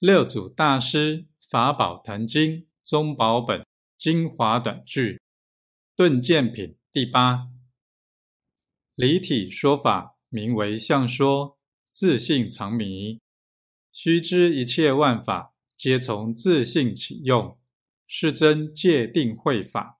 六祖大师《法宝坛经》宗宝本精华短句，顿见品第八。离体说法名为相说，自性藏迷。须知一切万法皆从自性起用，是真界定慧法。